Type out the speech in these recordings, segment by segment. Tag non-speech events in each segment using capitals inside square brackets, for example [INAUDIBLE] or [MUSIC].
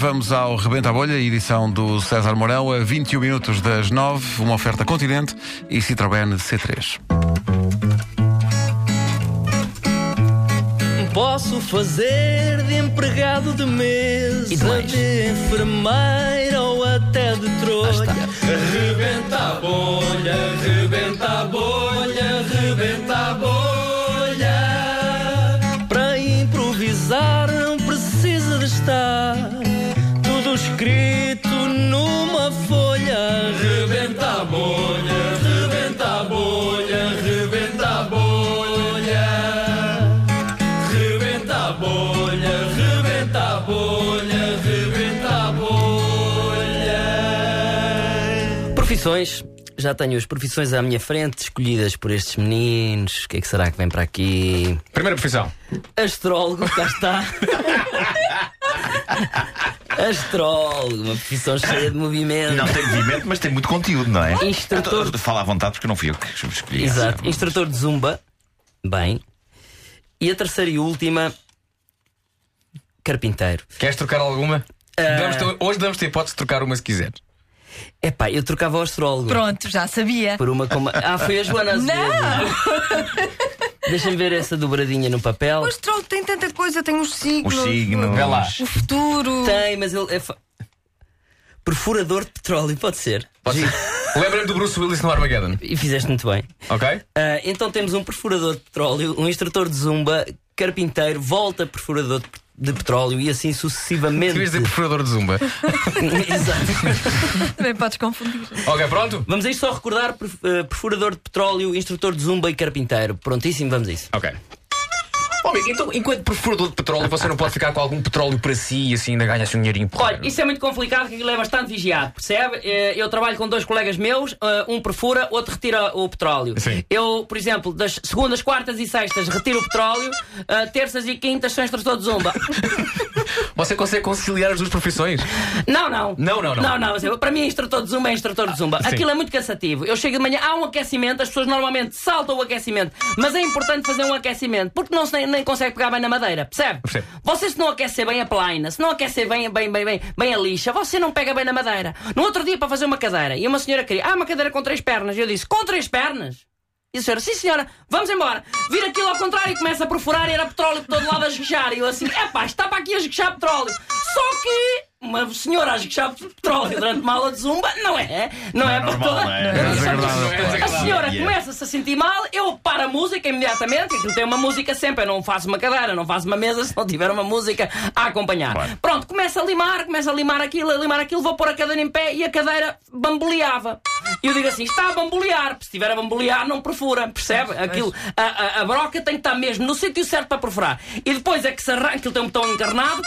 vamos ao Rebenta a Bolha, edição do César Mourão, a 21 minutos das 9, uma oferta Continente e Citroën C3. Posso fazer de empregado de mesa, de enfermeira ou até de trolha. Rebenta a bolha, Profissões. Já tenho as profissões à minha frente, escolhidas por estes meninos. O que é que será que vem para aqui? Primeira profissão. Astrólogo, cá está. [LAUGHS] Astrólogo, uma profissão cheia de movimento. Não tem movimento, mas tem muito conteúdo, não é? Instrutor- Então, Fala à vontade porque não fui eu que escolhi. Exato. Instrutor de Zumba. Bem. E a terceira e última. Carpinteiro. Queres trocar alguma? Damos -te- hoje damos te a hipótese de trocar uma se quiseres. Epá, eu trocava o astrólogo. Pronto, já sabia. Por uma como. Ah, foi a Joana Azevedo. Deixa-me ver essa dobradinha no papel. O astrólogo tem tanta coisa, tem os signos. Os signos. Vê lá. O futuro. Tem, mas ele é. fa- Perfurador de petróleo, pode ser. Pode ser. Lembra-me do Bruce Willis no Armageddon, E fizeste muito bem. ok? Ah, então temos um perfurador de petróleo, um instrutor de zumba, carpinteiro, volta perfurador de, de petróleo e assim sucessivamente. Devias dizer perfurador de zumba. [LAUGHS] Exato. Também podes confundir. ok, pronto? Vamos a isto só recordar eh, perfurador de petróleo, instrutor de zumba e carpinteiro. Prontíssimo, vamos a isso. Ok. Bom, amigo, então, enquanto perfurador de petróleo, você não pode ficar com algum petróleo para si e assim ainda ganha-se um dinheirinho por Olha, isso é muito complicado, que aquilo é bastante vigiado, percebe? Eh, Eu trabalho com dois colegas meus, eh, um perfura, outro retira o petróleo. Sim. Eu, por exemplo, das segundas, quartas e sextas retiro o petróleo, eh, terças e quintas sou instrutor de zumba. [LAUGHS] Você consegue conciliar as duas profissões? Não, não. Não, não, não. Não, não. Para mim, instrutor de zumba é instrutor de zumba. sim. Aquilo é muito cansativo. Eu chego de manhã, há um aquecimento, as pessoas normalmente saltam o aquecimento. Mas é importante fazer um aquecimento, porque não se nem, consegue pegar bem na madeira, percebe? Percebo. Você se não aquecer bem a plaina, se não aquecer bem, bem, bem, bem, bem a lixa, você não pega bem na madeira. No outro dia, para fazer uma cadeira, e uma senhora queria, ah, uma cadeira com três pernas. E eu disse, com três pernas? E a senhora, sim senhora, vamos embora. Vira aquilo ao contrário e começa a perfurar e era petróleo por todo lado a esguichar. E eu assim, epá, estava aqui a esguichar petróleo. Só que uma senhora a esguichar petróleo durante uma aula de zumba, não é? Não, é, para normal, toda... é? É. A senhora começa-se a sentir mal, eu paro a música imediatamente, aquilo tem uma música sempre, eu não faço uma cadeira, não faço uma mesa [LAUGHS] se não tiver uma música a acompanhar. Claro. Pronto, começa a limar, começa a limar aquilo, a limar aquilo, vou pôr a cadeira em pé e a cadeira bamboleava. E eu digo assim: está a bambolear, se estiver a bambolear, não perfura, percebe? Aquilo, a, a, a broca tem que estar mesmo no sítio certo para perfurar. E depois é que se arranca, aquilo tem um botão encarnado.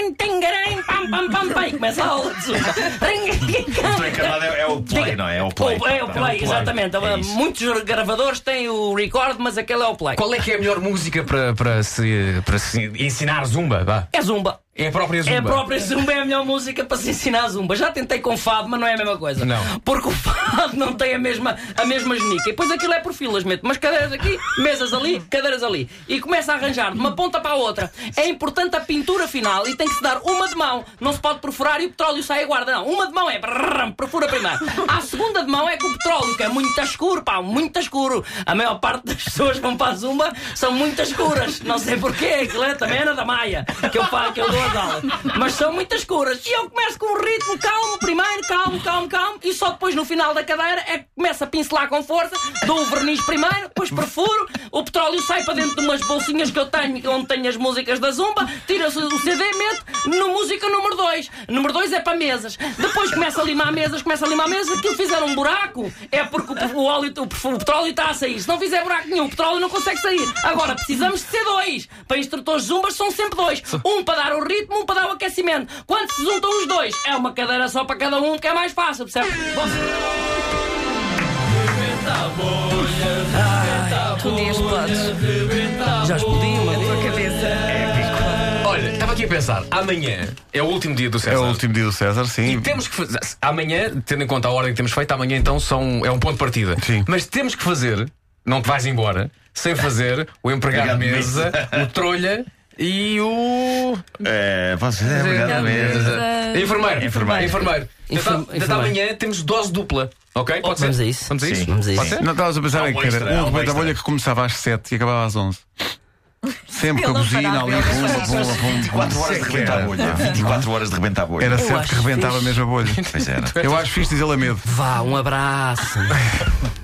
Pam, pam, pam, pam, e começa a aula de zumba. Estou encarnado, é, é o play, não é? É o play. O- É o play, exatamente. É. Muitos gravadores têm o record, mas aquele é o play. Qual é que é a melhor música para, para, se, para se ensinar zumba? Vá. É zumba. É a própria zumba. É a própria zumba, é a melhor música para se ensinar zumba. Já tentei com fado, mas não é a mesma coisa. Não. Porque o fado não tem a mesma, a mesma genica. E depois aquilo é por filas, mete umas cadeiras aqui, mesas ali, cadeiras ali. E começa a arranjar de uma ponta para a outra. É importante a pintura final e tem que se dar uma de mão. Não se pode perfurar e o petróleo sai a guarda. Não, uma de mão é brrrram, perfura primeiro. A segunda de mão é com o petróleo, que é muito escuro, pá, muito escuro. A maior parte das pessoas que vão para a zumba são muito escuras. Não sei porquê, aquilo é também era da Maia, que eu, fa- que eu dou aulas. Mas são muito escuras. E eu começo com um ritmo calmo, primeiro, calmo, calmo, calmo, e só depois no final da cadeira é que começo a pincelar com força, dou o verniz primeiro, depois perfuro, o petróleo sai para dentro de umas bolsinhas que eu tenho, onde tenho as músicas da Zumba, tira-se o CD e mete no música número 2. Número 2 é para mesas. Depois começa a limar mesas, começa a limar mesas, aquilo fizer um buraco, é porque o, óleo, o, petróleo está a sair. Se não fizer buraco nenhum, o petróleo não consegue sair. Agora, precisamos de ser dois. Para instrutores zumbas são sempre dois. Um para dar o ritmo, um para dar o aquecimento. Quando se juntam os dois, é uma cadeira só para cada um, que é mais fácil, percebe? Tu dias podes. Já explodi uma A tua cabeça. Olha, estava aqui a pensar, amanhã é o último dia do César. É o último dia do César, sim. E temos que fazer. Amanhã, tendo em conta a ordem que temos feito, amanhã então são, é um ponto de partida. Sim. Mas temos que fazer, não te vais embora, sem fazer o empregado de Empregado de mesa, o trolha E o. É, você é obrigado mesmo. Enfermeiro. Enfermeiro. Enfermeiro. Enfer- Então, então enfermeiro. amanhã temos dose dupla. Ok? Pode Vamos ser? a isso. Vamos a isso? Sim. Vamos a Pode isso. ser? Não estavas a pensar Há em um que era extra, há um um rebenta a extra. bolha que começava às 7 e acabava às 11. Sempre [LAUGHS] com a Ele não buzina ali, ele não pum, pum, pum. 24 horas de rebentar a bolha. 24 horas de rebentar a bolha. Era Eu 7 que acho rebentava fixe. mesmo a bolha. Pois era. Eu acho fixe dizê-la medo. Vá, um abraço. [LAUGHS]